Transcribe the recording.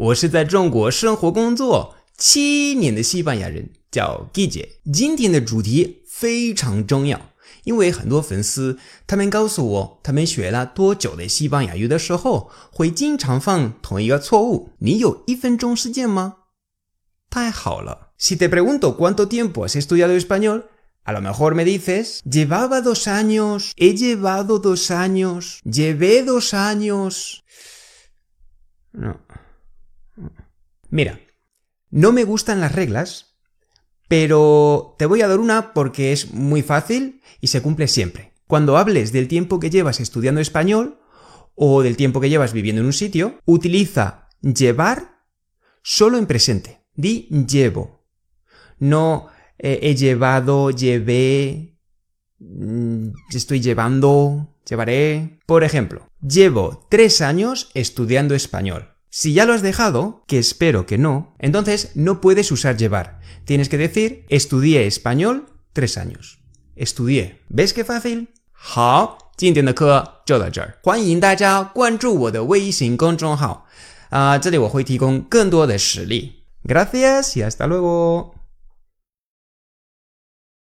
我是在中国生活工作七年的西班牙人，叫 g i j 今天的主题非常重要，因为很多粉丝他们告诉我，他们学了多久的西班牙语的时候，会经常犯同一个错误。你有一分钟时间吗？太好了。Si te pregunto cuánto tiempo has estudiado español, a lo mejor me dices, llevaba dos años, he llevado dos años, llevé dos años. No. Mira, no me gustan las reglas, pero te voy a dar una porque es muy fácil y se cumple siempre. Cuando hables del tiempo que llevas estudiando español o del tiempo que llevas viviendo en un sitio, utiliza llevar solo en presente. Di llevo. No eh, he llevado, llevé, mm, estoy llevando, llevaré. Por ejemplo, llevo tres años estudiando español. Si ya lo has dejado, que espero que no, entonces no puedes usar llevar. Tienes que decir estudié español tres años. Estudié. ¿Ves qué fácil? 好，今天的课就到这儿。欢迎大家关注我的微信公众号啊、这里我会提供更多的实例。Gracias y hasta luego.